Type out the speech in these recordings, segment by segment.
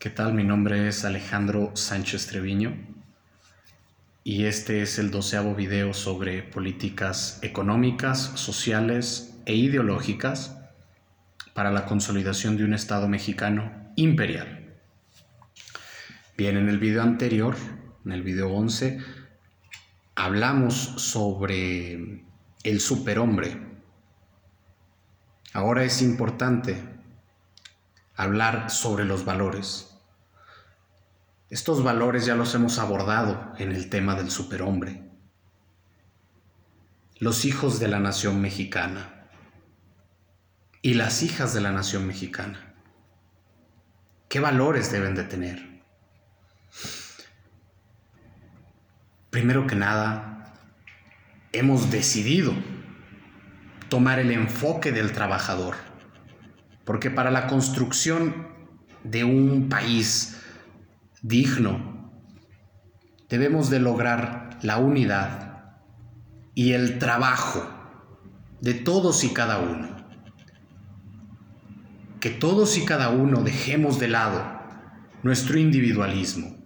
¿Qué tal? Mi nombre es Alejandro Sánchez Treviño y este es el doceavo video sobre políticas económicas, sociales e ideológicas para la consolidación de un Estado mexicano imperial. Bien, en el video anterior, en el video 11, hablamos sobre el superhombre. Ahora es importante hablar sobre los valores. Estos valores ya los hemos abordado en el tema del superhombre. Los hijos de la nación mexicana y las hijas de la nación mexicana. ¿Qué valores deben de tener? Primero que nada, hemos decidido tomar el enfoque del trabajador, porque para la construcción de un país, digno, debemos de lograr la unidad y el trabajo de todos y cada uno. Que todos y cada uno dejemos de lado nuestro individualismo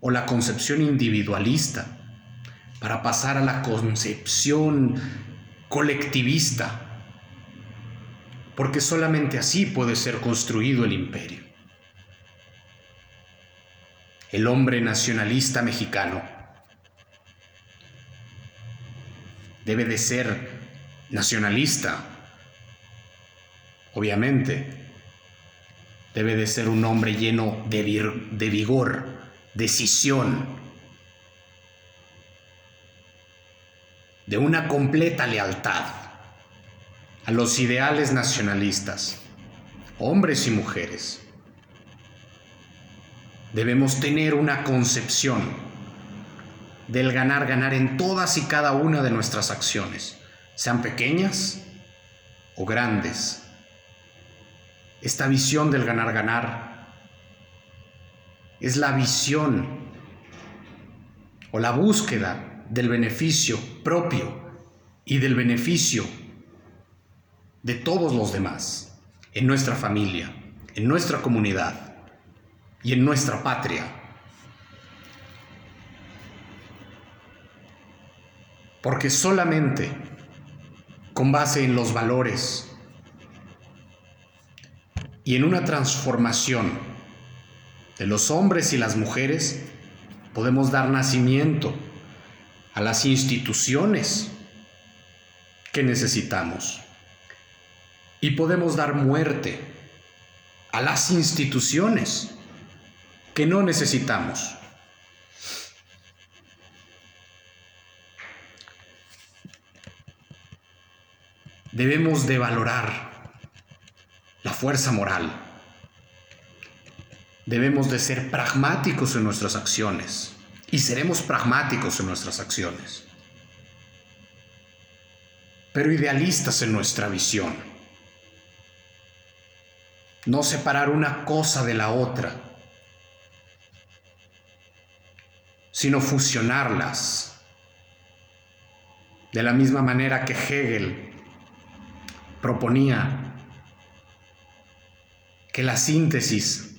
o la concepción individualista para pasar a la concepción colectivista, porque solamente así puede ser construido el imperio el hombre nacionalista mexicano. Debe de ser nacionalista, obviamente. Debe de ser un hombre lleno de, de vigor, decisión, de una completa lealtad a los ideales nacionalistas, hombres y mujeres debemos tener una concepción del ganar, ganar en todas y cada una de nuestras acciones, sean pequeñas o grandes. Esta visión del ganar, ganar es la visión o la búsqueda del beneficio propio y del beneficio de todos los demás, en nuestra familia, en nuestra comunidad y en nuestra patria. Porque solamente con base en los valores y en una transformación de los hombres y las mujeres podemos dar nacimiento a las instituciones que necesitamos y podemos dar muerte a las instituciones que no necesitamos. Debemos de valorar la fuerza moral. Debemos de ser pragmáticos en nuestras acciones y seremos pragmáticos en nuestras acciones, pero idealistas en nuestra visión. No separar una cosa de la otra sino fusionarlas. De la misma manera que Hegel proponía que la síntesis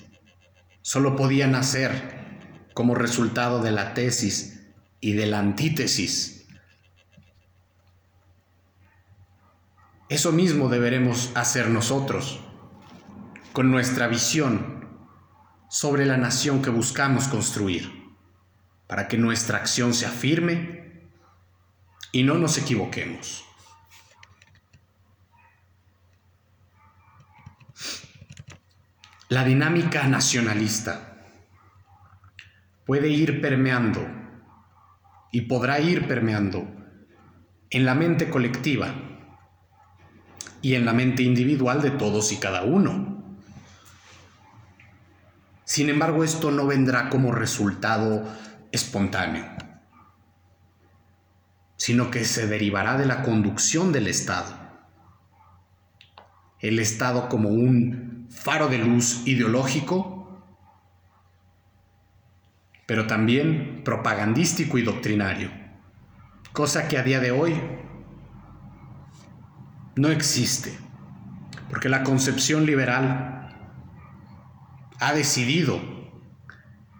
solo podía nacer como resultado de la tesis y de la antítesis. Eso mismo deberemos hacer nosotros con nuestra visión sobre la nación que buscamos construir para que nuestra acción sea firme y no nos equivoquemos. La dinámica nacionalista puede ir permeando y podrá ir permeando en la mente colectiva y en la mente individual de todos y cada uno. Sin embargo, esto no vendrá como resultado espontáneo, sino que se derivará de la conducción del Estado. El Estado como un faro de luz ideológico, pero también propagandístico y doctrinario, cosa que a día de hoy no existe, porque la concepción liberal ha decidido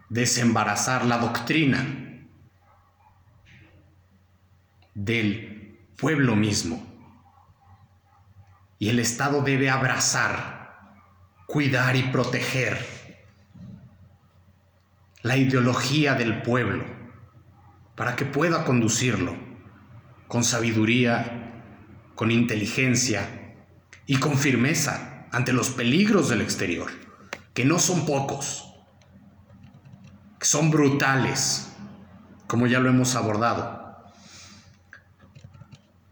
desembarazar la doctrina del pueblo mismo. Y el Estado debe abrazar, cuidar y proteger la ideología del pueblo para que pueda conducirlo con sabiduría, con inteligencia y con firmeza ante los peligros del exterior, que no son pocos, son brutales, como ya lo hemos abordado.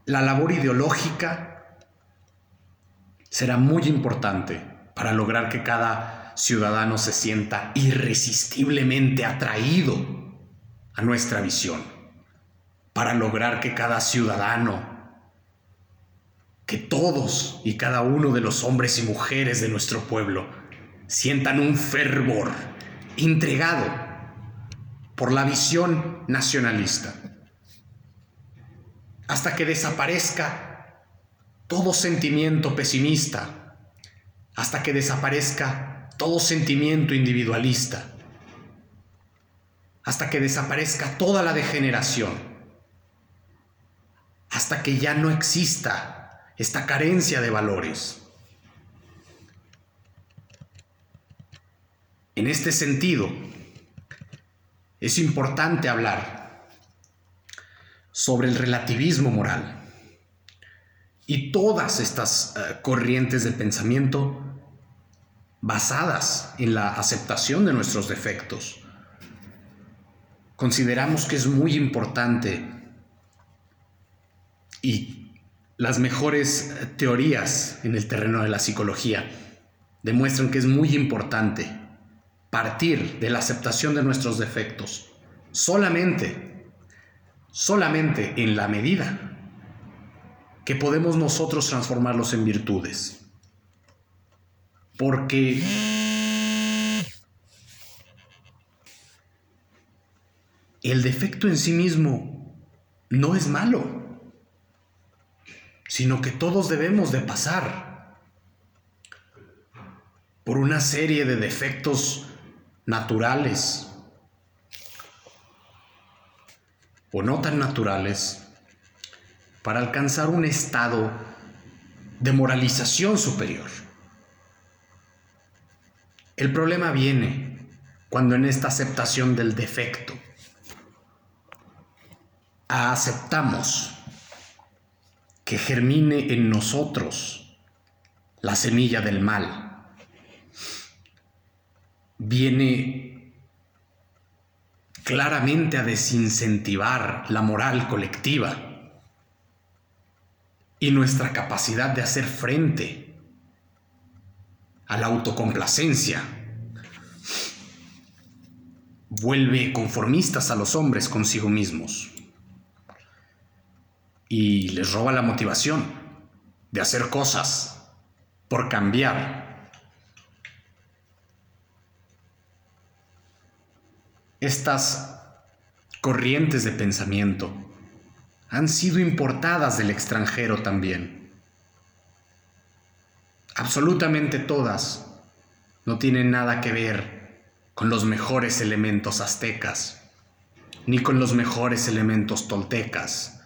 La labor ideológica será muy importante para lograr que cada ciudadano se sienta irresistiblemente atraído a nuestra visión, para lograr que cada ciudadano, que todos y cada uno de los hombres y mujeres de nuestro pueblo sientan un fervor entregado por la visión nacionalista hasta que desaparezca todo sentimiento pesimista, hasta que desaparezca todo sentimiento individualista, hasta que desaparezca toda la degeneración, hasta que ya no exista esta carencia de valores. En este sentido, es importante hablar sobre el relativismo moral. Y todas estas eh, corrientes de pensamiento basadas en la aceptación de nuestros defectos. Consideramos que es muy importante y las mejores eh, teorías en el terreno de la psicología demuestran que es muy importante partir de la aceptación de nuestros defectos. Solamente solamente en la medida que podemos nosotros transformarlos en virtudes. Porque el defecto en sí mismo no es malo, sino que todos debemos de pasar por una serie de defectos naturales o no tan naturales para alcanzar un estado de moralización superior. El problema viene cuando en esta aceptación del defecto aceptamos que germine en nosotros la semilla del mal. Viene claramente a desincentivar la moral colectiva y nuestra capacidad de hacer frente a la autocomplacencia. Vuelve conformistas a los hombres consigo mismos y les roba la motivación de hacer cosas por cambiar Estas corrientes de pensamiento han sido importadas del extranjero también. Absolutamente todas no tienen nada que ver con los mejores elementos aztecas, ni con los mejores elementos toltecas,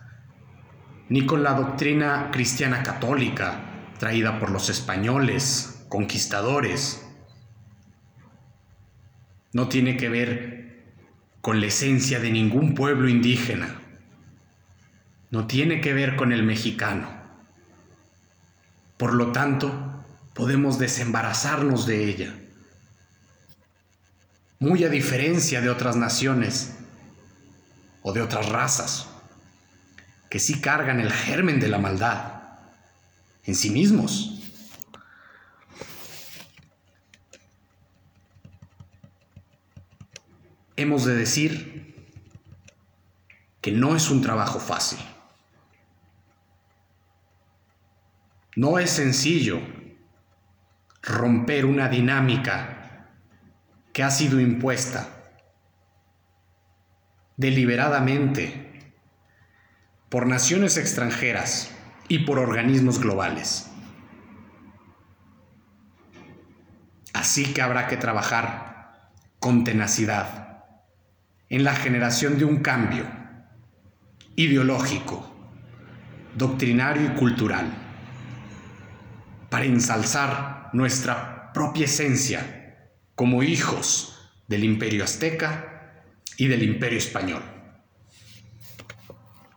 ni con la doctrina cristiana católica traída por los españoles, conquistadores. No tiene que ver con la esencia de ningún pueblo indígena. No tiene que ver con el mexicano. Por lo tanto, podemos desembarazarnos de ella. Muy a diferencia de otras naciones o de otras razas, que sí cargan el germen de la maldad en sí mismos. Hemos de decir que no es un trabajo fácil. No es sencillo romper una dinámica que ha sido impuesta deliberadamente por naciones extranjeras y por organismos globales. Así que habrá que trabajar con tenacidad en la generación de un cambio ideológico, doctrinario y cultural para ensalzar nuestra propia esencia como hijos del imperio azteca y del imperio español.